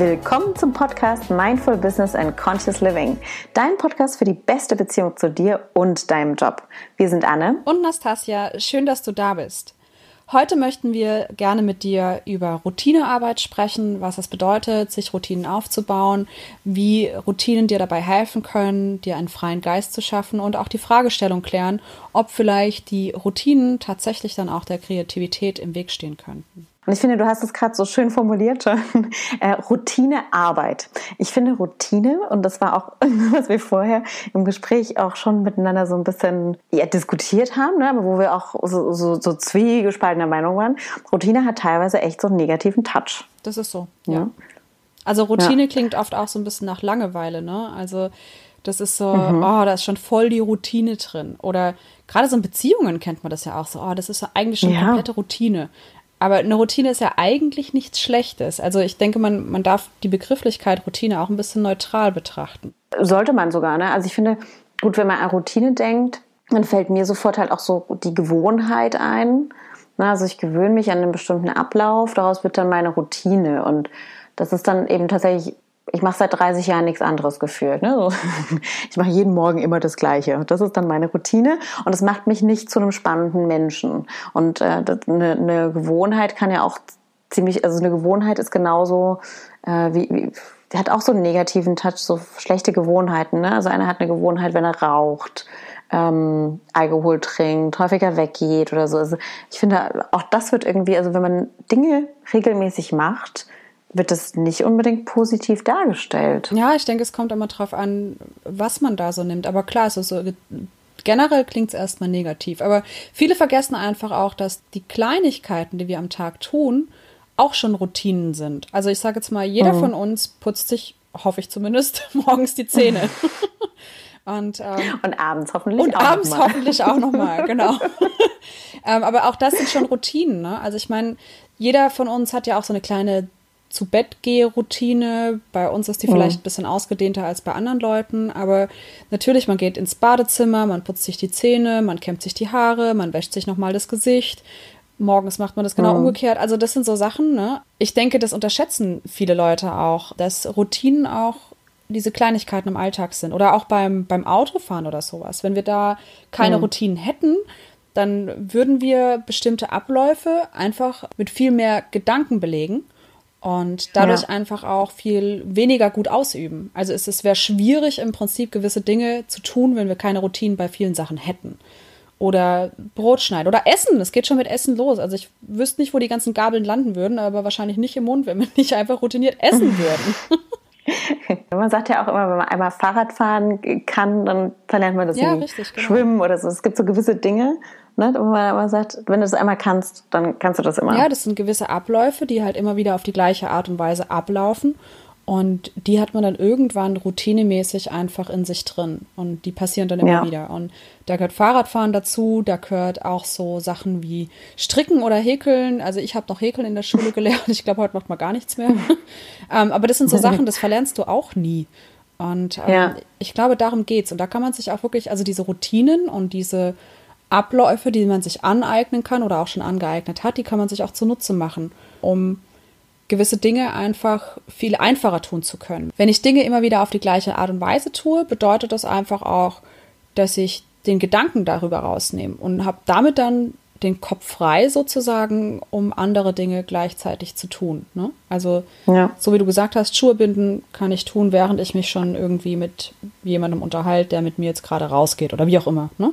Willkommen zum Podcast Mindful Business and Conscious Living. Dein Podcast für die beste Beziehung zu dir und deinem Job. Wir sind Anne und Nastasia. Schön, dass du da bist. Heute möchten wir gerne mit dir über Routinearbeit sprechen, was es bedeutet, sich Routinen aufzubauen, wie Routinen dir dabei helfen können, dir einen freien Geist zu schaffen und auch die Fragestellung klären, ob vielleicht die Routinen tatsächlich dann auch der Kreativität im Weg stehen könnten. Und ich finde, du hast es gerade so schön formuliert schon. Äh, Routinearbeit. Ich finde Routine, und das war auch, was wir vorher im Gespräch auch schon miteinander so ein bisschen ja, diskutiert haben, ne? aber wo wir auch so, so, so zwiegespaltener Meinung waren. Routine hat teilweise echt so einen negativen Touch. Das ist so, ja. ja. Also Routine ja. klingt oft auch so ein bisschen nach Langeweile, ne? Also das ist so, mhm. oh, da ist schon voll die Routine drin. Oder gerade so in Beziehungen kennt man das ja auch so, oh, das ist eigentlich schon ja. komplette Routine. Aber eine Routine ist ja eigentlich nichts Schlechtes. Also ich denke, man, man darf die Begrifflichkeit Routine auch ein bisschen neutral betrachten. Sollte man sogar, ne? Also ich finde, gut, wenn man an Routine denkt, dann fällt mir sofort halt auch so die Gewohnheit ein. Ne? Also ich gewöhne mich an einen bestimmten Ablauf, daraus wird dann meine Routine. Und das ist dann eben tatsächlich ich mache seit 30 Jahren nichts anderes gefühlt. Ne? So. Ich mache jeden Morgen immer das Gleiche. Das ist dann meine Routine und es macht mich nicht zu einem spannenden Menschen. Und äh, das, eine, Gewohnheit kann ja auch ziemlich, also eine Gewohnheit ist genauso äh, wie, wie hat auch so einen negativen Touch, so schlechte Gewohnheiten. Ne? Also einer hat eine Gewohnheit, wenn er raucht, ähm, Alkohol trinkt, häufiger weggeht oder so. Also ich finde, auch das wird irgendwie, also wenn man Dinge regelmäßig macht, wird das nicht unbedingt positiv dargestellt. Ja, ich denke, es kommt immer drauf an, was man da so nimmt. Aber klar, also so generell klingt es erstmal negativ. Aber viele vergessen einfach auch, dass die Kleinigkeiten, die wir am Tag tun, auch schon Routinen sind. Also ich sage jetzt mal, jeder mhm. von uns putzt sich, hoffe ich zumindest, morgens die Zähne. Und, ähm, und abends hoffentlich und auch abends noch hoffentlich auch nochmal, genau. ähm, aber auch das sind schon Routinen. Ne? Also ich meine, jeder von uns hat ja auch so eine kleine zu Bett gehe Routine. Bei uns ist die mhm. vielleicht ein bisschen ausgedehnter als bei anderen Leuten, aber natürlich, man geht ins Badezimmer, man putzt sich die Zähne, man kämmt sich die Haare, man wäscht sich nochmal das Gesicht. Morgens macht man das genau mhm. umgekehrt. Also das sind so Sachen, ne? Ich denke, das unterschätzen viele Leute auch, dass Routinen auch diese Kleinigkeiten im Alltag sind oder auch beim, beim Autofahren oder sowas. Wenn wir da keine mhm. Routinen hätten, dann würden wir bestimmte Abläufe einfach mit viel mehr Gedanken belegen und dadurch ja. einfach auch viel weniger gut ausüben. Also es, es wäre schwierig im Prinzip gewisse Dinge zu tun, wenn wir keine Routinen bei vielen Sachen hätten. Oder Brot schneiden oder Essen. Es geht schon mit Essen los. Also ich wüsste nicht, wo die ganzen Gabeln landen würden, aber wahrscheinlich nicht im Mund, wenn wir nicht einfach routiniert essen würden. man sagt ja auch immer, wenn man einmal Fahrrad fahren kann, dann verlernt man das ja, richtig, genau. Schwimmen oder so. Es gibt so gewisse Dinge, Ne? Wo man aber sagt, wenn du es einmal kannst, dann kannst du das immer. Ja, das sind gewisse Abläufe, die halt immer wieder auf die gleiche Art und Weise ablaufen. Und die hat man dann irgendwann routinemäßig einfach in sich drin. Und die passieren dann immer ja. wieder. Und da gehört Fahrradfahren dazu, da gehört auch so Sachen wie Stricken oder Häkeln. Also ich habe noch Häkeln in der Schule gelernt. Ich glaube, heute macht man gar nichts mehr. ähm, aber das sind so Sachen, das verlernst du auch nie. Und ähm, ja. ich glaube, darum geht's. Und da kann man sich auch wirklich, also diese Routinen und diese Abläufe, die man sich aneignen kann oder auch schon angeeignet hat, die kann man sich auch zunutze machen, um gewisse Dinge einfach viel einfacher tun zu können. Wenn ich Dinge immer wieder auf die gleiche Art und Weise tue, bedeutet das einfach auch, dass ich den Gedanken darüber rausnehme und habe damit dann den Kopf frei sozusagen, um andere Dinge gleichzeitig zu tun. Ne? Also ja. so wie du gesagt hast, Schuhe binden kann ich tun, während ich mich schon irgendwie mit jemandem unterhalte, der mit mir jetzt gerade rausgeht oder wie auch immer. Ne?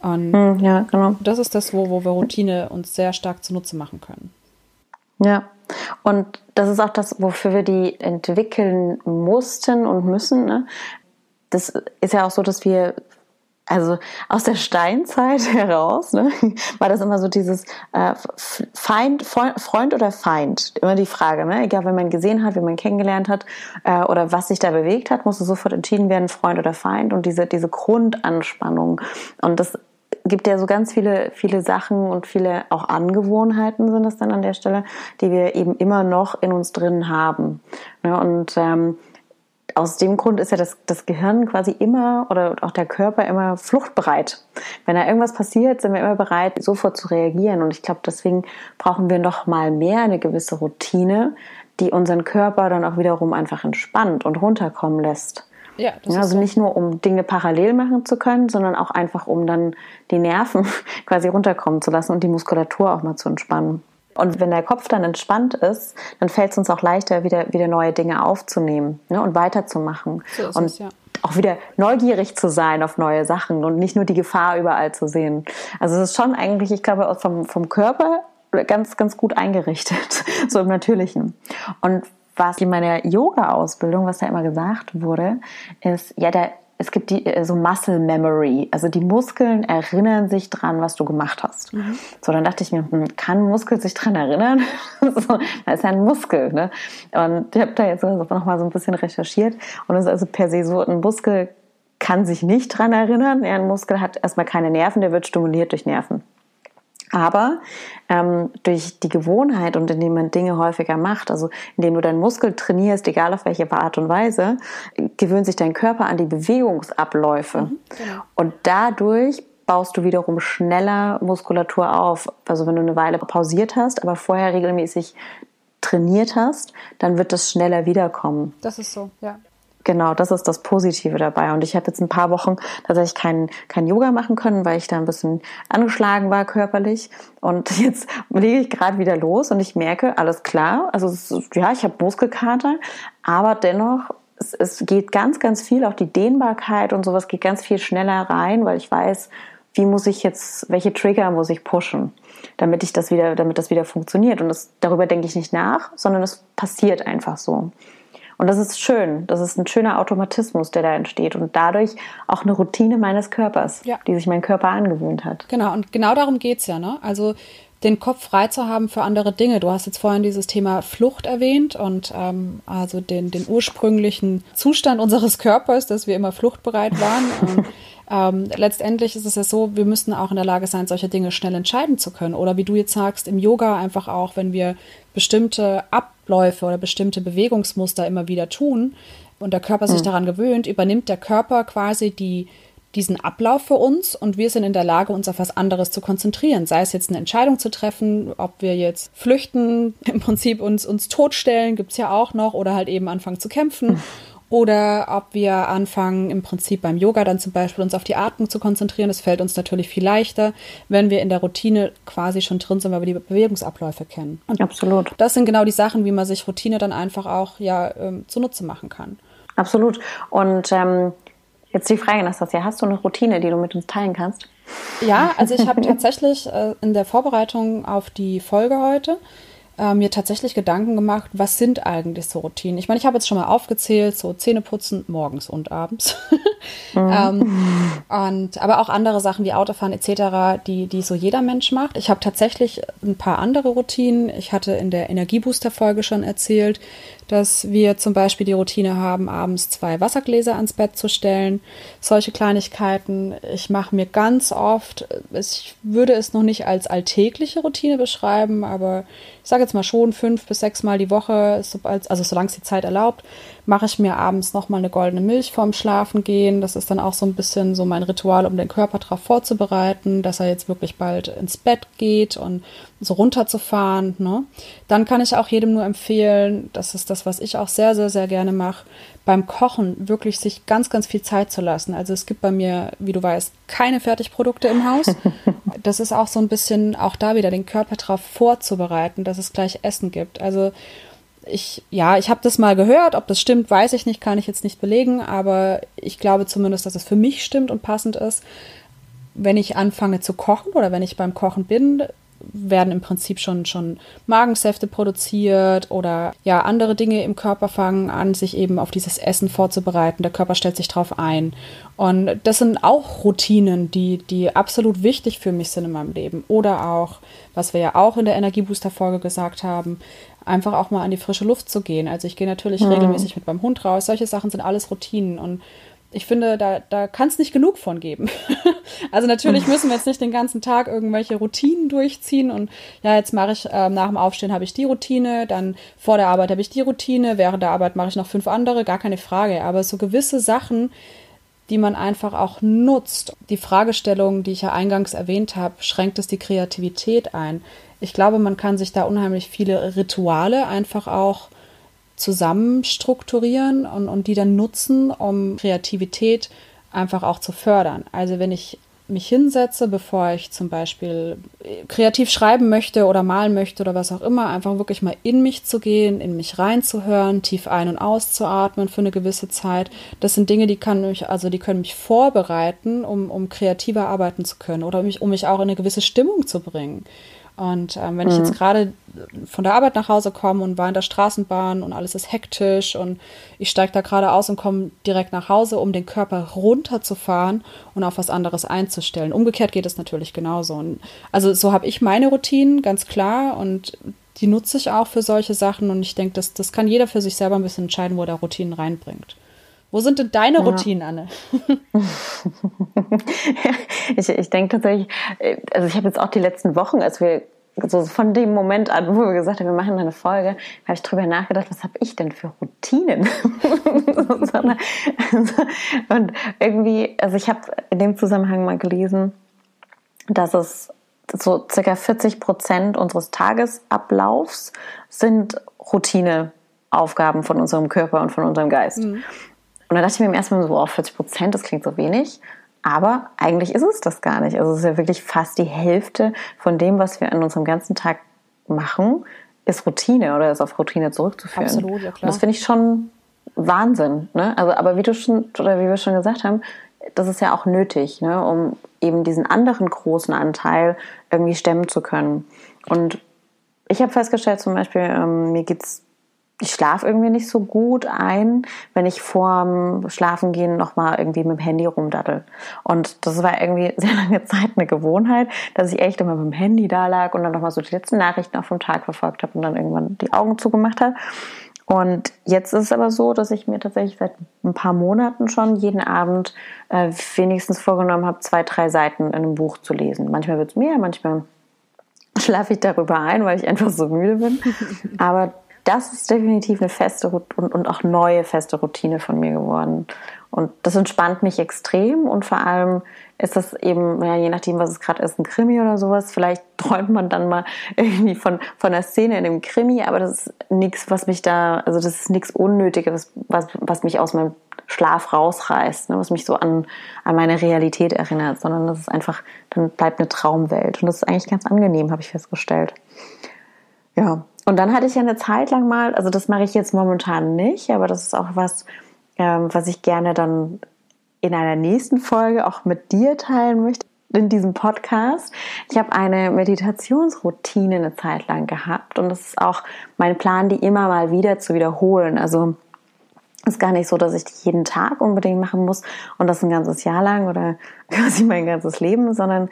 Und hm, ja, genau. Das ist das, wo, wo wir Routine uns sehr stark zunutze machen können. Ja, und das ist auch das, wofür wir die entwickeln mussten und müssen. Ne? Das ist ja auch so, dass wir also aus der Steinzeit heraus ne, war das immer so dieses äh, Feind, Freund oder Feind, immer die Frage. Ne? Egal, wenn man gesehen hat, wie man kennengelernt hat äh, oder was sich da bewegt hat, musste sofort entschieden werden, Freund oder Feind und diese diese Grundanspannung und das gibt ja so ganz viele, viele Sachen und viele auch Angewohnheiten sind es dann an der Stelle, die wir eben immer noch in uns drin haben. Ne? Und ähm, aus dem Grund ist ja das, das Gehirn quasi immer oder auch der Körper immer fluchtbereit. Wenn da irgendwas passiert, sind wir immer bereit, sofort zu reagieren. Und ich glaube, deswegen brauchen wir noch mal mehr eine gewisse Routine, die unseren Körper dann auch wiederum einfach entspannt und runterkommen lässt. Ja, also so. nicht nur, um Dinge parallel machen zu können, sondern auch einfach, um dann die Nerven quasi runterkommen zu lassen und die Muskulatur auch mal zu entspannen. Und wenn der Kopf dann entspannt ist, dann fällt es uns auch leichter, wieder, wieder neue Dinge aufzunehmen ne, und weiterzumachen. So und es, ja. auch wieder neugierig zu sein auf neue Sachen und nicht nur die Gefahr überall zu sehen. Also es ist schon eigentlich, ich glaube, vom, vom Körper ganz, ganz gut eingerichtet, so im Natürlichen. Und was in meiner Yoga-Ausbildung, was da immer gesagt wurde, ist, ja, der es gibt die äh, so Muscle Memory, also die Muskeln erinnern sich dran, was du gemacht hast. Mhm. So, dann dachte ich mir, hm, kann ein Muskel sich dran erinnern? so, das ist ja ein Muskel, ne? Und ich habe da jetzt noch mal so ein bisschen recherchiert und es ist also per se so, ein Muskel kann sich nicht dran erinnern. Ein Muskel hat erstmal keine Nerven, der wird stimuliert durch Nerven. Aber ähm, durch die Gewohnheit und indem man Dinge häufiger macht, also indem du deinen Muskel trainierst, egal auf welche Art und Weise, gewöhnt sich dein Körper an die Bewegungsabläufe. Mhm, genau. Und dadurch baust du wiederum schneller Muskulatur auf. Also wenn du eine Weile pausiert hast, aber vorher regelmäßig trainiert hast, dann wird das schneller wiederkommen. Das ist so, ja. Genau, das ist das Positive dabei. Und ich habe jetzt ein paar Wochen tatsächlich kein, kein Yoga machen können, weil ich da ein bisschen angeschlagen war körperlich. Und jetzt lege ich gerade wieder los und ich merke, alles klar, also ja, ich habe Muskelkater, aber dennoch es, es geht ganz, ganz viel, auch die Dehnbarkeit und sowas geht ganz viel schneller rein, weil ich weiß, wie muss ich jetzt, welche Trigger muss ich pushen, damit ich das wieder, damit das wieder funktioniert. Und das, darüber denke ich nicht nach, sondern es passiert einfach so. Und das ist schön. Das ist ein schöner Automatismus, der da entsteht und dadurch auch eine Routine meines Körpers, ja. die sich mein Körper angewöhnt hat. Genau, und genau darum geht es ja. Ne? Also den Kopf frei zu haben für andere Dinge. Du hast jetzt vorhin dieses Thema Flucht erwähnt und ähm, also den, den ursprünglichen Zustand unseres Körpers, dass wir immer fluchtbereit waren. Ähm, letztendlich ist es ja so, wir müssen auch in der Lage sein, solche Dinge schnell entscheiden zu können. Oder wie du jetzt sagst, im Yoga einfach auch, wenn wir bestimmte Abläufe oder bestimmte Bewegungsmuster immer wieder tun und der Körper sich mhm. daran gewöhnt, übernimmt der Körper quasi die diesen Ablauf für uns und wir sind in der Lage, uns auf was anderes zu konzentrieren. Sei es jetzt eine Entscheidung zu treffen, ob wir jetzt flüchten, im Prinzip uns, uns totstellen, gibt es ja auch noch, oder halt eben anfangen zu kämpfen. Mhm oder ob wir anfangen, im Prinzip beim Yoga dann zum Beispiel uns auf die Atmung zu konzentrieren. Das fällt uns natürlich viel leichter, wenn wir in der Routine quasi schon drin sind, weil wir die Bewegungsabläufe kennen. Und Absolut. Das sind genau die Sachen, wie man sich Routine dann einfach auch ja ähm, zunutze machen kann. Absolut. Und ähm, jetzt die Frage, Nastasia, hast du eine Routine, die du mit uns teilen kannst? Ja, also ich habe tatsächlich äh, in der Vorbereitung auf die Folge heute äh, mir tatsächlich Gedanken gemacht, was sind eigentlich so Routinen? Ich meine, ich habe jetzt schon mal aufgezählt, so Zähneputzen morgens und abends. Mhm. ähm, und, aber auch andere Sachen wie Autofahren etc., die, die so jeder Mensch macht. Ich habe tatsächlich ein paar andere Routinen. Ich hatte in der Energiebooster-Folge schon erzählt, dass wir zum Beispiel die Routine haben, abends zwei Wassergläser ans Bett zu stellen. Solche Kleinigkeiten. Ich mache mir ganz oft, ich würde es noch nicht als alltägliche Routine beschreiben, aber ich sage jetzt mal schon fünf bis sechs Mal die Woche, also solange es die Zeit erlaubt, mache ich mir abends nochmal eine goldene Milch vorm Schlafen gehen. Das ist dann auch so ein bisschen so mein Ritual, um den Körper darauf vorzubereiten, dass er jetzt wirklich bald ins Bett geht und so runterzufahren. Ne? Dann kann ich auch jedem nur empfehlen, das ist das, was ich auch sehr, sehr, sehr gerne mache, beim Kochen wirklich sich ganz, ganz viel Zeit zu lassen. Also es gibt bei mir, wie du weißt, keine Fertigprodukte im Haus. Das ist auch so ein bisschen, auch da wieder den Körper darauf vorzubereiten, dass es gleich Essen gibt. Also ich, ja, ich habe das mal gehört, ob das stimmt, weiß ich nicht, kann ich jetzt nicht belegen, aber ich glaube zumindest, dass es für mich stimmt und passend ist. Wenn ich anfange zu kochen oder wenn ich beim Kochen bin, werden im Prinzip schon, schon Magensäfte produziert oder ja, andere Dinge im Körper fangen an, sich eben auf dieses Essen vorzubereiten. Der Körper stellt sich drauf ein. Und das sind auch Routinen, die, die absolut wichtig für mich sind in meinem Leben. Oder auch, was wir ja auch in der Energiebooster-Folge gesagt haben, einfach auch mal an die frische Luft zu gehen. Also ich gehe natürlich mhm. regelmäßig mit meinem Hund raus. Solche Sachen sind alles Routinen und ich finde, da, da kann es nicht genug von geben. also natürlich müssen wir jetzt nicht den ganzen Tag irgendwelche Routinen durchziehen und ja, jetzt mache ich äh, nach dem Aufstehen habe ich die Routine, dann vor der Arbeit habe ich die Routine, während der Arbeit mache ich noch fünf andere, gar keine Frage. Aber so gewisse Sachen, die man einfach auch nutzt. Die Fragestellung, die ich ja eingangs erwähnt habe, schränkt es die Kreativität ein. Ich glaube, man kann sich da unheimlich viele Rituale einfach auch zusammenstrukturieren und, und die dann nutzen, um Kreativität einfach auch zu fördern. Also wenn ich mich hinsetze, bevor ich zum Beispiel äh, kreativ schreiben möchte oder malen möchte oder was auch immer, einfach wirklich mal in mich zu gehen, in mich reinzuhören, tief ein- und auszuatmen für eine gewisse Zeit. Das sind Dinge, die kann mich, also die können mich vorbereiten, um, um kreativer arbeiten zu können oder mich, um mich auch in eine gewisse Stimmung zu bringen. Und ähm, wenn mhm. ich jetzt gerade von der Arbeit nach Hause komme und war in der Straßenbahn und alles ist hektisch und ich steige da gerade aus und komme direkt nach Hause, um den Körper runterzufahren und auf was anderes einzustellen. Umgekehrt geht es natürlich genauso. Und also so habe ich meine Routinen, ganz klar, und die nutze ich auch für solche Sachen. Und ich denke, das, das kann jeder für sich selber ein bisschen entscheiden, wo er Routinen reinbringt. Wo sind denn deine ja. Routinen, Anne? ich ich denke tatsächlich, äh, also ich habe jetzt auch die letzten Wochen, als wir so von dem Moment an, wo wir gesagt haben, wir machen eine Folge, habe ich drüber nachgedacht, was habe ich denn für Routinen? und irgendwie, also ich habe in dem Zusammenhang mal gelesen, dass es so circa 40 Prozent unseres Tagesablaufs sind Routineaufgaben von unserem Körper und von unserem Geist. Mhm. Und dann dachte ich mir im ersten Mal so, oh, 40 Prozent, das klingt so wenig. Aber eigentlich ist es das gar nicht. Also es ist ja wirklich fast die Hälfte von dem, was wir an unserem ganzen Tag machen, ist Routine oder ist auf Routine zurückzuführen. Absolut, ja klar. Und das finde ich schon Wahnsinn. Ne? Also, aber wie du schon, oder wie wir schon gesagt haben, das ist ja auch nötig, ne? um eben diesen anderen großen Anteil irgendwie stemmen zu können. Und ich habe festgestellt, zum Beispiel, ähm, mir geht's ich schlafe irgendwie nicht so gut ein, wenn ich vorm Schlafengehen nochmal irgendwie mit dem Handy rumdattel. Und das war irgendwie sehr lange Zeit eine Gewohnheit, dass ich echt immer mit dem Handy da lag und dann nochmal so die letzten Nachrichten auf dem Tag verfolgt habe und dann irgendwann die Augen zugemacht habe. Und jetzt ist es aber so, dass ich mir tatsächlich seit ein paar Monaten schon jeden Abend äh, wenigstens vorgenommen habe, zwei, drei Seiten in einem Buch zu lesen. Manchmal wird es mehr, manchmal schlafe ich darüber ein, weil ich einfach so müde bin. Aber das ist definitiv eine feste und, und auch neue feste Routine von mir geworden. Und das entspannt mich extrem und vor allem ist das eben, ja, je nachdem, was es gerade ist, ein Krimi oder sowas. Vielleicht träumt man dann mal irgendwie von, von einer Szene in einem Krimi, aber das ist nichts, was mich da, also das ist nichts Unnötiges, was, was mich aus meinem Schlaf rausreißt, ne, was mich so an, an meine Realität erinnert, sondern das ist einfach, dann bleibt eine Traumwelt. Und das ist eigentlich ganz angenehm, habe ich festgestellt. Ja, und dann hatte ich ja eine Zeit lang mal, also das mache ich jetzt momentan nicht, aber das ist auch was, ähm, was ich gerne dann in einer nächsten Folge auch mit dir teilen möchte in diesem Podcast. Ich habe eine Meditationsroutine eine Zeit lang gehabt und das ist auch mein Plan, die immer mal wieder zu wiederholen. Also ist gar nicht so, dass ich die jeden Tag unbedingt machen muss und das ein ganzes Jahr lang oder quasi mein ganzes Leben, sondern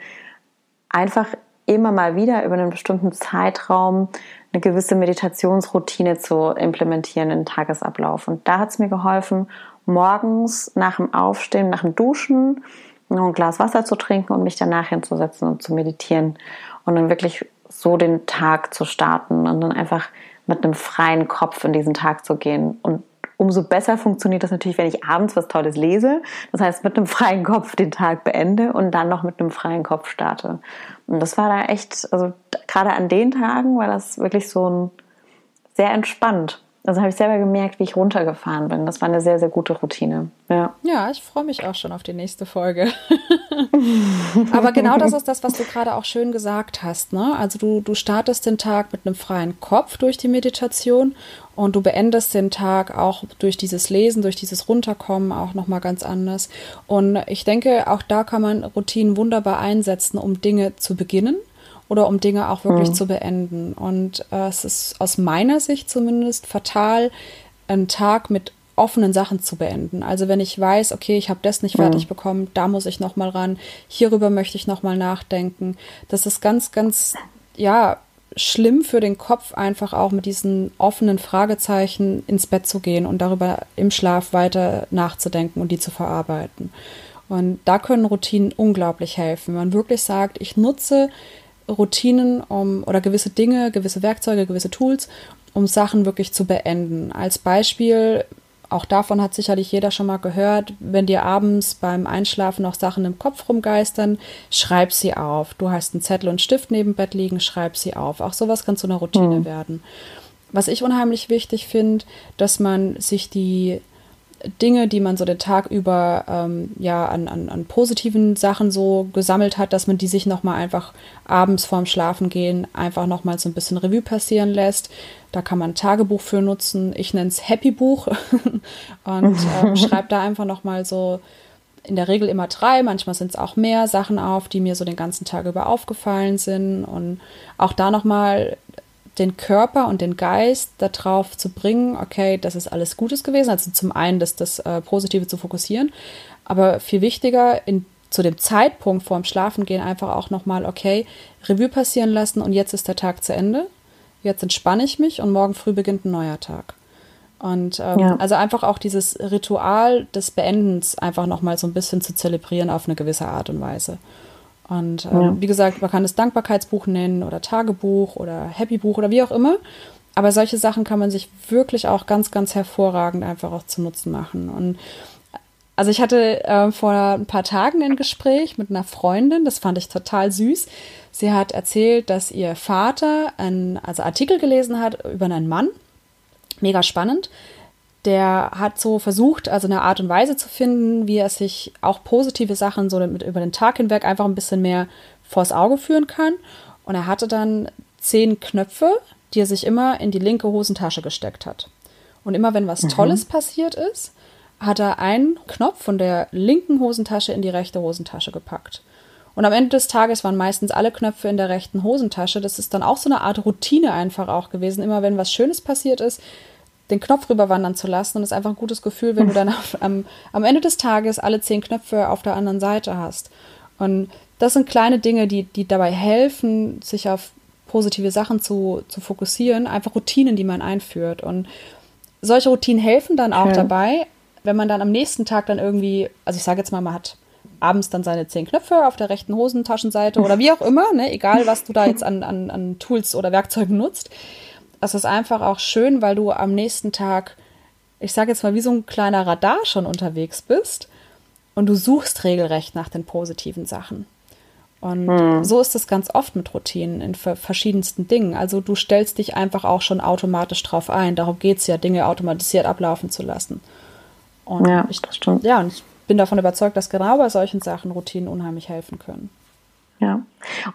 einfach immer mal wieder über einen bestimmten Zeitraum eine gewisse Meditationsroutine zu implementieren in den Tagesablauf. Und da hat es mir geholfen, morgens nach dem Aufstehen, nach dem Duschen, noch ein Glas Wasser zu trinken und mich danach hinzusetzen und zu meditieren. Und dann wirklich so den Tag zu starten und dann einfach mit einem freien Kopf in diesen Tag zu gehen. Und umso besser funktioniert das natürlich, wenn ich abends was Tolles lese. Das heißt, mit einem freien Kopf den Tag beende und dann noch mit einem freien Kopf starte. Und das war da echt, also gerade an den Tagen war das wirklich so ein sehr entspannt. Also habe ich selber gemerkt, wie ich runtergefahren bin. Das war eine sehr, sehr gute Routine. Ja, ja ich freue mich auch schon auf die nächste Folge. Aber genau das ist das, was du gerade auch schön gesagt hast. Ne? Also du, du startest den Tag mit einem freien Kopf durch die Meditation und du beendest den Tag auch durch dieses Lesen, durch dieses Runterkommen auch nochmal ganz anders. Und ich denke, auch da kann man Routinen wunderbar einsetzen, um Dinge zu beginnen oder um Dinge auch wirklich mhm. zu beenden. Und äh, es ist aus meiner Sicht zumindest fatal, einen Tag mit offenen Sachen zu beenden. Also wenn ich weiß, okay, ich habe das nicht fertig mhm. bekommen, da muss ich noch mal ran, hierüber möchte ich noch mal nachdenken. Das ist ganz, ganz, ja, schlimm für den Kopf, einfach auch mit diesen offenen Fragezeichen ins Bett zu gehen und darüber im Schlaf weiter nachzudenken und die zu verarbeiten. Und da können Routinen unglaublich helfen. Wenn man wirklich sagt, ich nutze Routinen um, oder gewisse Dinge, gewisse Werkzeuge, gewisse Tools, um Sachen wirklich zu beenden. Als Beispiel, auch davon hat sicherlich jeder schon mal gehört, wenn dir abends beim Einschlafen noch Sachen im Kopf rumgeistern, schreib sie auf. Du hast einen Zettel und Stift neben Bett liegen, schreib sie auf. Auch sowas kann zu einer Routine mhm. werden. was ich unheimlich wichtig finde, dass man sich die Dinge, die man so den Tag über ähm, ja an, an, an positiven Sachen so gesammelt hat, dass man die sich nochmal einfach abends vorm Schlafengehen einfach nochmal so ein bisschen Revue passieren lässt. Da kann man ein Tagebuch für nutzen. Ich nenne es Happy Buch und ähm, schreibe da einfach nochmal so in der Regel immer drei, manchmal sind es auch mehr Sachen auf, die mir so den ganzen Tag über aufgefallen sind und auch da nochmal den Körper und den Geist darauf zu bringen, okay, das ist alles Gutes gewesen. Also zum einen das, das äh, Positive zu fokussieren, aber viel wichtiger, in, zu dem Zeitpunkt vorm Schlafengehen einfach auch nochmal, okay, Revue passieren lassen und jetzt ist der Tag zu Ende. Jetzt entspanne ich mich und morgen früh beginnt ein neuer Tag. Und ähm, ja. also einfach auch dieses Ritual des Beendens einfach nochmal so ein bisschen zu zelebrieren auf eine gewisse Art und Weise. Und ähm, ja. wie gesagt, man kann es Dankbarkeitsbuch nennen oder Tagebuch oder Happybuch oder wie auch immer. Aber solche Sachen kann man sich wirklich auch ganz, ganz hervorragend einfach auch zu Nutzen machen. Und also ich hatte äh, vor ein paar Tagen ein Gespräch mit einer Freundin, das fand ich total süß. Sie hat erzählt, dass ihr Vater einen also Artikel gelesen hat über einen Mann. Mega spannend der hat so versucht, also eine Art und Weise zu finden, wie er sich auch positive Sachen so mit, über den Tag hinweg einfach ein bisschen mehr vors Auge führen kann. Und er hatte dann zehn Knöpfe, die er sich immer in die linke Hosentasche gesteckt hat. Und immer wenn was mhm. Tolles passiert ist, hat er einen Knopf von der linken Hosentasche in die rechte Hosentasche gepackt. Und am Ende des Tages waren meistens alle Knöpfe in der rechten Hosentasche. Das ist dann auch so eine Art Routine einfach auch gewesen. Immer wenn was Schönes passiert ist, den Knopf rüberwandern zu lassen. Und es ist einfach ein gutes Gefühl, wenn du dann auf, am, am Ende des Tages alle zehn Knöpfe auf der anderen Seite hast. Und das sind kleine Dinge, die, die dabei helfen, sich auf positive Sachen zu, zu fokussieren, einfach Routinen, die man einführt. Und solche Routinen helfen dann auch Schön. dabei, wenn man dann am nächsten Tag dann irgendwie, also ich sage jetzt mal, man hat abends dann seine zehn Knöpfe auf der rechten Hosentaschenseite oder wie auch immer, ne, egal was du da jetzt an, an, an Tools oder Werkzeugen nutzt, es ist einfach auch schön, weil du am nächsten Tag, ich sage jetzt mal, wie so ein kleiner Radar schon unterwegs bist und du suchst regelrecht nach den positiven Sachen. Und hm. so ist es ganz oft mit Routinen in verschiedensten Dingen. Also du stellst dich einfach auch schon automatisch drauf ein. Darum geht es ja, Dinge automatisiert ablaufen zu lassen. Und ja, ich, das stimmt. Ja, und ich bin davon überzeugt, dass genau bei solchen Sachen Routinen unheimlich helfen können. Ja,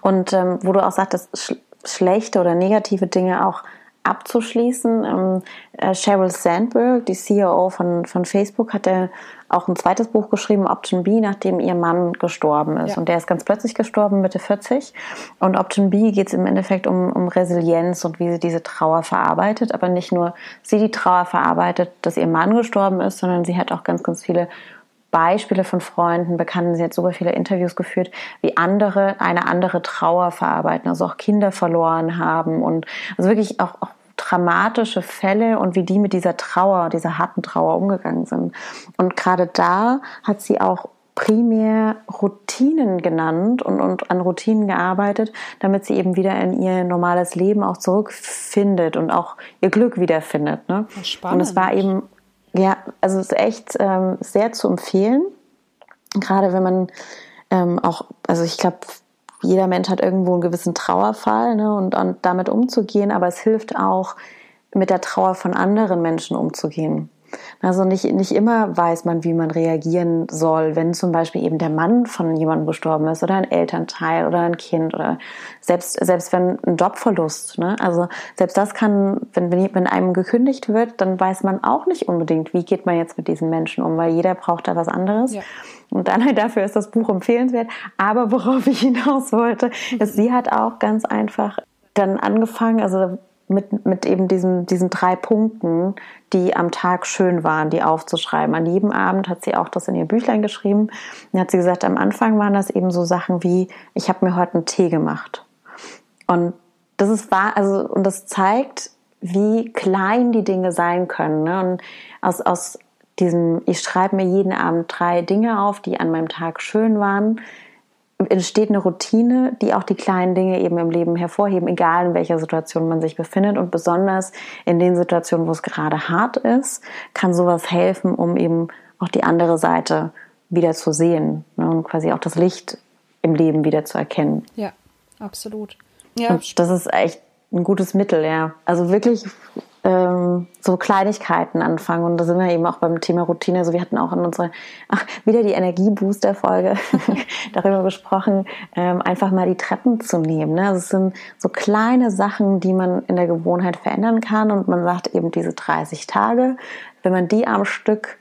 und ähm, wo du auch sagtest, sch schlechte oder negative Dinge auch abzuschließen. Ähm, äh, Sheryl Sandberg, die CEO von, von Facebook, hat ja auch ein zweites Buch geschrieben, Option B, nachdem ihr Mann gestorben ist. Ja. Und der ist ganz plötzlich gestorben, Mitte 40. Und Option B geht es im Endeffekt um, um Resilienz und wie sie diese Trauer verarbeitet. Aber nicht nur sie die Trauer verarbeitet, dass ihr Mann gestorben ist, sondern sie hat auch ganz, ganz viele Beispiele von Freunden, Bekannten, sie hat super viele Interviews geführt, wie andere eine andere Trauer verarbeiten, also auch Kinder verloren haben und also wirklich auch, auch dramatische Fälle und wie die mit dieser Trauer, dieser harten Trauer umgegangen sind. Und gerade da hat sie auch primär Routinen genannt und, und an Routinen gearbeitet, damit sie eben wieder in ihr normales Leben auch zurückfindet und auch ihr Glück wiederfindet. Ne? Spannend. Und es war eben ja, also es ist echt ähm, sehr zu empfehlen. Gerade wenn man ähm, auch, also ich glaube, jeder Mensch hat irgendwo einen gewissen Trauerfall ne, und, und damit umzugehen, aber es hilft auch, mit der Trauer von anderen Menschen umzugehen. Also nicht, nicht immer weiß man, wie man reagieren soll, wenn zum Beispiel eben der Mann von jemandem gestorben ist oder ein Elternteil oder ein Kind oder selbst, selbst wenn ein Jobverlust. Ne? Also selbst das kann, wenn, wenn einem gekündigt wird, dann weiß man auch nicht unbedingt, wie geht man jetzt mit diesen Menschen um, weil jeder braucht da was anderes. Ja. Und dann halt dafür ist das Buch empfehlenswert. Aber worauf ich hinaus wollte, ist, sie hat auch ganz einfach dann angefangen, also mit, mit eben diesen, diesen drei Punkten, die am Tag schön waren, die aufzuschreiben. An jedem Abend hat sie auch das in ihr Büchlein geschrieben. Dann hat sie gesagt, am Anfang waren das eben so Sachen wie, ich habe mir heute einen Tee gemacht. Und das ist wahr, also, und das zeigt, wie klein die Dinge sein können. Ne? Und aus, aus diesem, ich schreibe mir jeden Abend drei Dinge auf, die an meinem Tag schön waren, entsteht eine Routine, die auch die kleinen Dinge eben im Leben hervorheben, egal in welcher Situation man sich befindet. Und besonders in den Situationen, wo es gerade hart ist, kann sowas helfen, um eben auch die andere Seite wieder zu sehen ne, und quasi auch das Licht im Leben wieder zu erkennen. Ja, absolut. Ja. Und das ist echt ein gutes Mittel, ja. Also wirklich so Kleinigkeiten anfangen. Und da sind wir eben auch beim Thema Routine. Also wir hatten auch in unserer, ach, wieder die Energiebooster-Folge darüber gesprochen, ähm, einfach mal die Treppen zu nehmen. Ne? Also es sind so kleine Sachen, die man in der Gewohnheit verändern kann. Und man sagt eben diese 30 Tage, wenn man die am Stück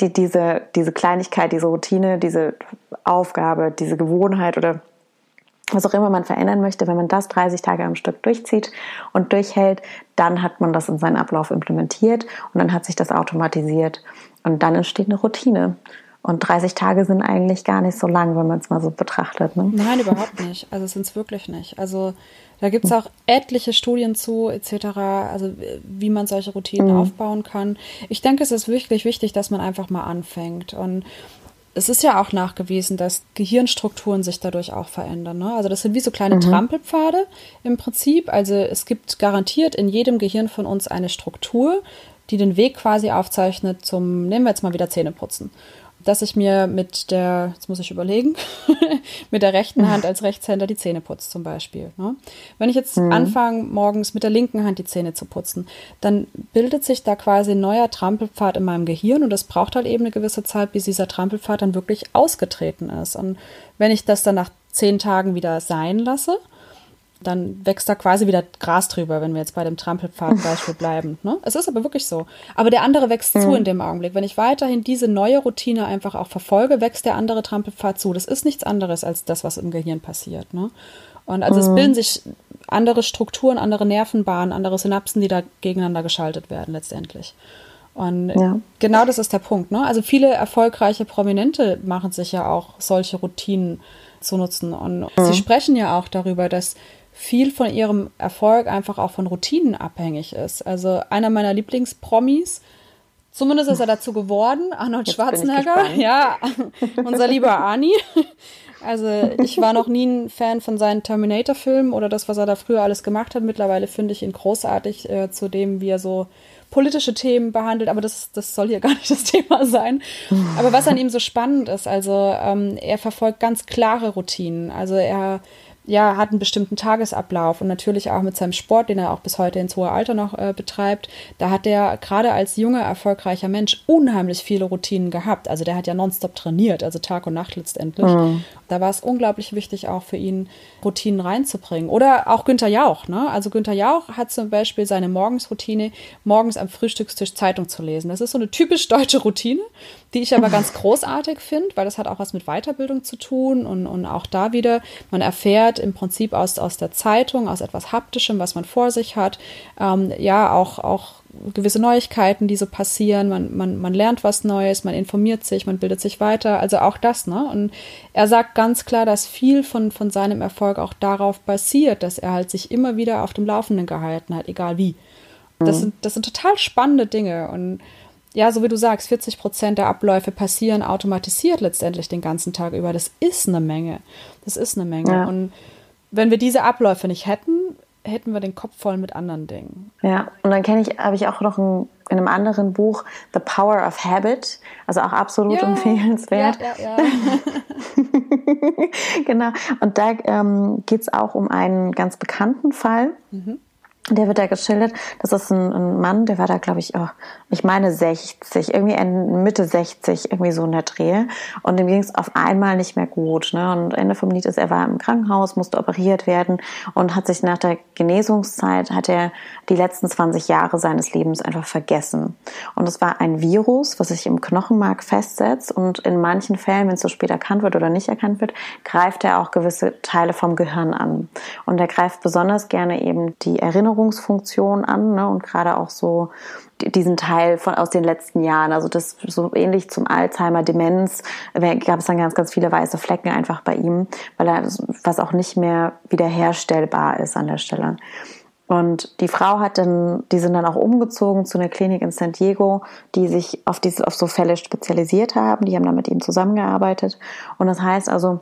die, diese, diese Kleinigkeit, diese Routine, diese Aufgabe, diese Gewohnheit oder was auch immer man verändern möchte, wenn man das 30 Tage am Stück durchzieht und durchhält, dann hat man das in seinen Ablauf implementiert und dann hat sich das automatisiert und dann entsteht eine Routine. Und 30 Tage sind eigentlich gar nicht so lang, wenn man es mal so betrachtet. Ne? Nein, überhaupt nicht. Also sind es wirklich nicht. Also da gibt es auch etliche Studien zu, etc., also wie man solche Routinen mhm. aufbauen kann. Ich denke, es ist wirklich wichtig, dass man einfach mal anfängt. Und es ist ja auch nachgewiesen, dass Gehirnstrukturen sich dadurch auch verändern. Ne? Also das sind wie so kleine mhm. Trampelpfade im Prinzip. Also es gibt garantiert in jedem Gehirn von uns eine Struktur, die den Weg quasi aufzeichnet zum, nehmen wir jetzt mal wieder Zähneputzen dass ich mir mit der, jetzt muss ich überlegen, mit der rechten Hand als Rechtshänder die Zähne putze zum Beispiel. Ne? Wenn ich jetzt mhm. anfange, morgens mit der linken Hand die Zähne zu putzen, dann bildet sich da quasi ein neuer Trampelpfad in meinem Gehirn und es braucht halt eben eine gewisse Zeit, bis dieser Trampelpfad dann wirklich ausgetreten ist. Und wenn ich das dann nach zehn Tagen wieder sein lasse, dann wächst da quasi wieder Gras drüber, wenn wir jetzt bei dem Trampelpfad-Beispiel bleiben. Ne? Es ist aber wirklich so. Aber der andere wächst mhm. zu in dem Augenblick. Wenn ich weiterhin diese neue Routine einfach auch verfolge, wächst der andere Trampelpfad zu. Das ist nichts anderes als das, was im Gehirn passiert. Ne? Und also mhm. es bilden sich andere Strukturen, andere Nervenbahnen, andere Synapsen, die da gegeneinander geschaltet werden letztendlich. Und ja. genau das ist der Punkt. Ne? Also viele erfolgreiche Prominente machen sich ja auch solche Routinen zu nutzen. Und mhm. sie sprechen ja auch darüber, dass viel von ihrem Erfolg einfach auch von Routinen abhängig ist. Also einer meiner Lieblingspromis, zumindest ist er dazu geworden, Arnold Jetzt Schwarzenegger, ja, unser lieber Arnie. Also ich war noch nie ein Fan von seinen Terminator-Filmen oder das, was er da früher alles gemacht hat. Mittlerweile finde ich ihn großartig äh, zu dem, wie er so politische Themen behandelt, aber das, das soll hier gar nicht das Thema sein. Aber was an ihm so spannend ist, also ähm, er verfolgt ganz klare Routinen. Also er ja, hat einen bestimmten Tagesablauf und natürlich auch mit seinem Sport, den er auch bis heute ins hohe Alter noch äh, betreibt, da hat er gerade als junger, erfolgreicher Mensch unheimlich viele Routinen gehabt. Also der hat ja nonstop trainiert, also Tag und Nacht letztendlich. Mhm. Da war es unglaublich wichtig, auch für ihn Routinen reinzubringen. Oder auch Günther Jauch. Ne? Also Günther Jauch hat zum Beispiel seine Morgensroutine, morgens am Frühstückstisch Zeitung zu lesen. Das ist so eine typisch deutsche Routine, die ich aber ganz großartig finde, weil das hat auch was mit Weiterbildung zu tun und, und auch da wieder, man erfährt im Prinzip aus, aus der Zeitung, aus etwas Haptischem, was man vor sich hat, ähm, ja, auch, auch gewisse Neuigkeiten, die so passieren. Man, man, man lernt was Neues, man informiert sich, man bildet sich weiter. Also auch das, ne? Und er sagt ganz klar, dass viel von, von seinem Erfolg auch darauf basiert, dass er halt sich immer wieder auf dem Laufenden gehalten hat, egal wie. Das, mhm. sind, das sind total spannende Dinge. Und ja, so wie du sagst, 40 Prozent der Abläufe passieren automatisiert letztendlich den ganzen Tag über. Das ist eine Menge. Das ist eine Menge. Ja. Und wenn wir diese Abläufe nicht hätten, hätten wir den Kopf voll mit anderen Dingen. Ja, und dann kenne ich, habe ich auch noch ein, in einem anderen Buch The Power of Habit, also auch absolut ja, empfehlenswert. Ja, genau. Und da ähm, geht es auch um einen ganz bekannten Fall. Mhm der wird da geschildert. Das ist ein, ein Mann, der war da, glaube ich, oh, ich meine 60, irgendwie Mitte 60, irgendwie so in der Dreh. Und dem ging es auf einmal nicht mehr gut. Ne? Und Ende vom Lied ist, er war im Krankenhaus, musste operiert werden und hat sich nach der Genesungszeit, hat er die letzten 20 Jahre seines Lebens einfach vergessen. Und es war ein Virus, was sich im Knochenmark festsetzt und in manchen Fällen, wenn es so spät erkannt wird oder nicht erkannt wird, greift er auch gewisse Teile vom Gehirn an. Und er greift besonders gerne eben die Erinnerung Erinnerungsfunktion an ne? und gerade auch so diesen Teil von aus den letzten Jahren. Also das so ähnlich zum Alzheimer, Demenz, gab es dann ganz, ganz viele weiße Flecken einfach bei ihm, weil er was auch nicht mehr wiederherstellbar ist an der Stelle. Und die Frau hat dann, die sind dann auch umgezogen zu einer Klinik in San Diego, die sich auf diese, auf so Fälle spezialisiert haben. Die haben dann mit ihm zusammengearbeitet. Und das heißt also,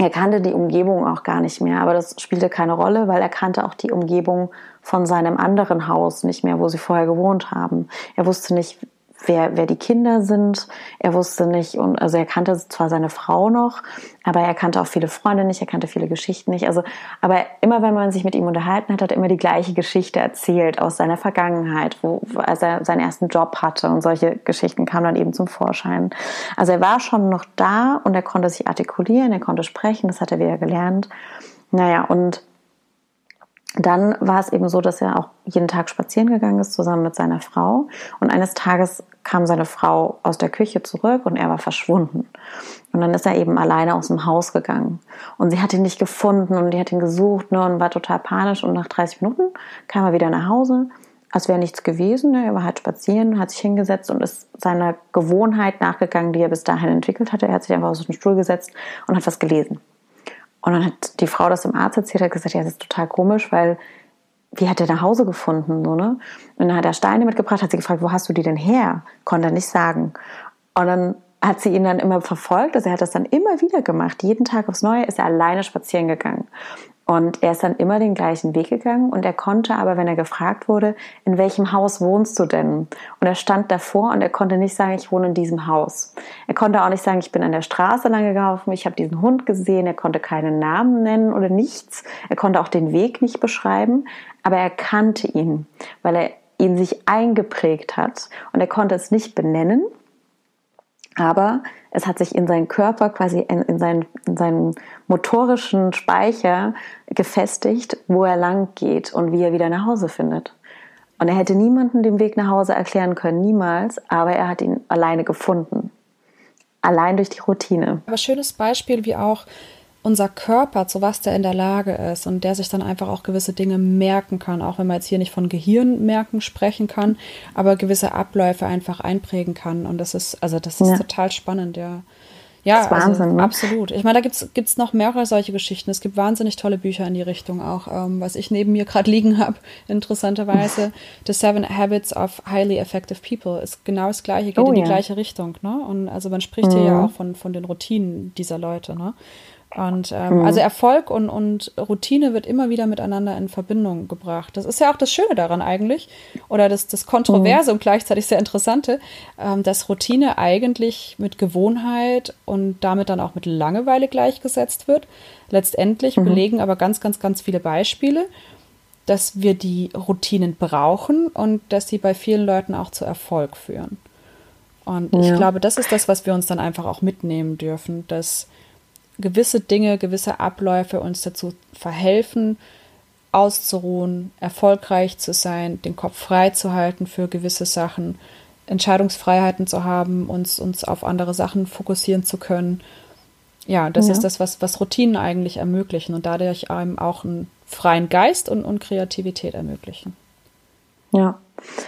er kannte die Umgebung auch gar nicht mehr, aber das spielte keine Rolle, weil er kannte auch die Umgebung von seinem anderen Haus nicht mehr, wo sie vorher gewohnt haben. Er wusste nicht, wer, wer die Kinder sind. Er wusste nicht, und also er kannte zwar seine Frau noch, aber er kannte auch viele Freunde nicht, er kannte viele Geschichten nicht. Also, aber immer wenn man sich mit ihm unterhalten hat, hat er immer die gleiche Geschichte erzählt aus seiner Vergangenheit, wo, als er seinen ersten Job hatte und solche Geschichten kamen dann eben zum Vorschein. Also er war schon noch da und er konnte sich artikulieren, er konnte sprechen, das hat er wieder gelernt. Naja, und dann war es eben so, dass er auch jeden Tag spazieren gegangen ist, zusammen mit seiner Frau. Und eines Tages kam seine Frau aus der Küche zurück und er war verschwunden. Und dann ist er eben alleine aus dem Haus gegangen. Und sie hat ihn nicht gefunden und die hat ihn gesucht ne, und war total panisch. Und nach 30 Minuten kam er wieder nach Hause, als wäre nichts gewesen. Ne? Er war halt spazieren, hat sich hingesetzt und ist seiner Gewohnheit nachgegangen, die er bis dahin entwickelt hatte. Er hat sich einfach auf den Stuhl gesetzt und hat was gelesen. Und dann hat die Frau das dem Arzt erzählt, hat gesagt, ja, das ist total komisch, weil wie hat er nach Hause gefunden, so, ne? Und dann hat er Steine mitgebracht, hat sie gefragt, wo hast du die denn her? Konnte er nicht sagen. Und dann hat sie ihn dann immer verfolgt, also er hat das dann immer wieder gemacht. Jeden Tag aufs Neue ist er alleine spazieren gegangen. Und er ist dann immer den gleichen Weg gegangen und er konnte aber, wenn er gefragt wurde, in welchem Haus wohnst du denn? Und er stand davor und er konnte nicht sagen, ich wohne in diesem Haus. Er konnte auch nicht sagen, ich bin an der Straße lang gelaufen, ich habe diesen Hund gesehen, er konnte keinen Namen nennen oder nichts. Er konnte auch den Weg nicht beschreiben, aber er kannte ihn, weil er ihn sich eingeprägt hat und er konnte es nicht benennen, aber es hat sich in seinen Körper quasi in, in, seinen, in seinen motorischen Speicher gefestigt, wo er lang geht und wie er wieder nach Hause findet. Und er hätte niemanden den Weg nach Hause erklären können, niemals, aber er hat ihn alleine gefunden. Allein durch die Routine. Aber schönes Beispiel, wie auch unser Körper, zu was der in der Lage ist und der sich dann einfach auch gewisse Dinge merken kann, auch wenn man jetzt hier nicht von Gehirnmerken sprechen kann, aber gewisse Abläufe einfach einprägen kann. Und das ist, also das ist ja. total spannend, ja. Ja, das ist Wahnsinn, also, ne? absolut. Ich meine, da gibt's gibt's noch mehrere solche Geschichten. Es gibt wahnsinnig tolle Bücher in die Richtung auch, ähm, was ich neben mir gerade liegen habe, interessanterweise. The Seven Habits of Highly Effective People ist genau das gleiche, geht oh, in die ja. gleiche Richtung. Ne? Und also man spricht mhm. hier ja mhm. auch von, von den Routinen dieser Leute. Ne? Und ähm, mhm. also Erfolg und, und Routine wird immer wieder miteinander in Verbindung gebracht. Das ist ja auch das Schöne daran eigentlich, oder das, das Kontroverse mhm. und gleichzeitig sehr Interessante, ähm, dass Routine eigentlich mit Gewohnheit und damit dann auch mit Langeweile gleichgesetzt wird. Letztendlich mhm. belegen aber ganz, ganz, ganz viele Beispiele, dass wir die Routinen brauchen und dass sie bei vielen Leuten auch zu Erfolg führen. Und ja. ich glaube, das ist das, was wir uns dann einfach auch mitnehmen dürfen, dass gewisse Dinge, gewisse Abläufe uns dazu verhelfen, auszuruhen, erfolgreich zu sein, den Kopf frei zu halten für gewisse Sachen, Entscheidungsfreiheiten zu haben, uns, uns auf andere Sachen fokussieren zu können. Ja, das ja. ist das, was, was Routinen eigentlich ermöglichen und dadurch einem auch einen freien Geist und, und Kreativität ermöglichen. Ja,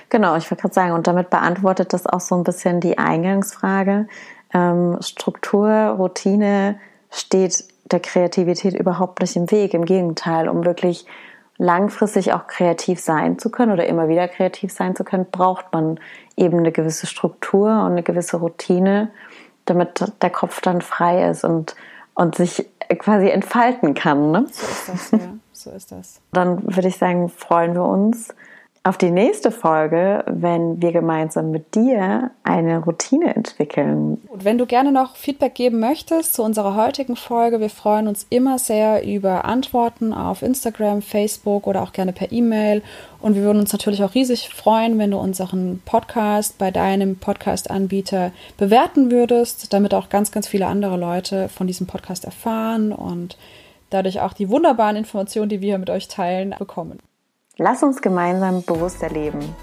genau, ich wollte gerade sagen, und damit beantwortet das auch so ein bisschen die Eingangsfrage. Ähm, Struktur, Routine, steht der Kreativität überhaupt nicht im Weg. Im Gegenteil, um wirklich langfristig auch kreativ sein zu können oder immer wieder kreativ sein zu können, braucht man eben eine gewisse Struktur und eine gewisse Routine, damit der Kopf dann frei ist und, und sich quasi entfalten kann. Ne? So ist das, ja. So ist das. Dann würde ich sagen, freuen wir uns auf die nächste Folge, wenn wir gemeinsam mit dir eine Routine entwickeln. Und wenn du gerne noch Feedback geben möchtest zu unserer heutigen Folge, wir freuen uns immer sehr über Antworten auf Instagram, Facebook oder auch gerne per E-Mail. Und wir würden uns natürlich auch riesig freuen, wenn du unseren Podcast bei deinem Podcast-Anbieter bewerten würdest, damit auch ganz, ganz viele andere Leute von diesem Podcast erfahren und dadurch auch die wunderbaren Informationen, die wir mit euch teilen, bekommen. Lass uns gemeinsam bewusst erleben.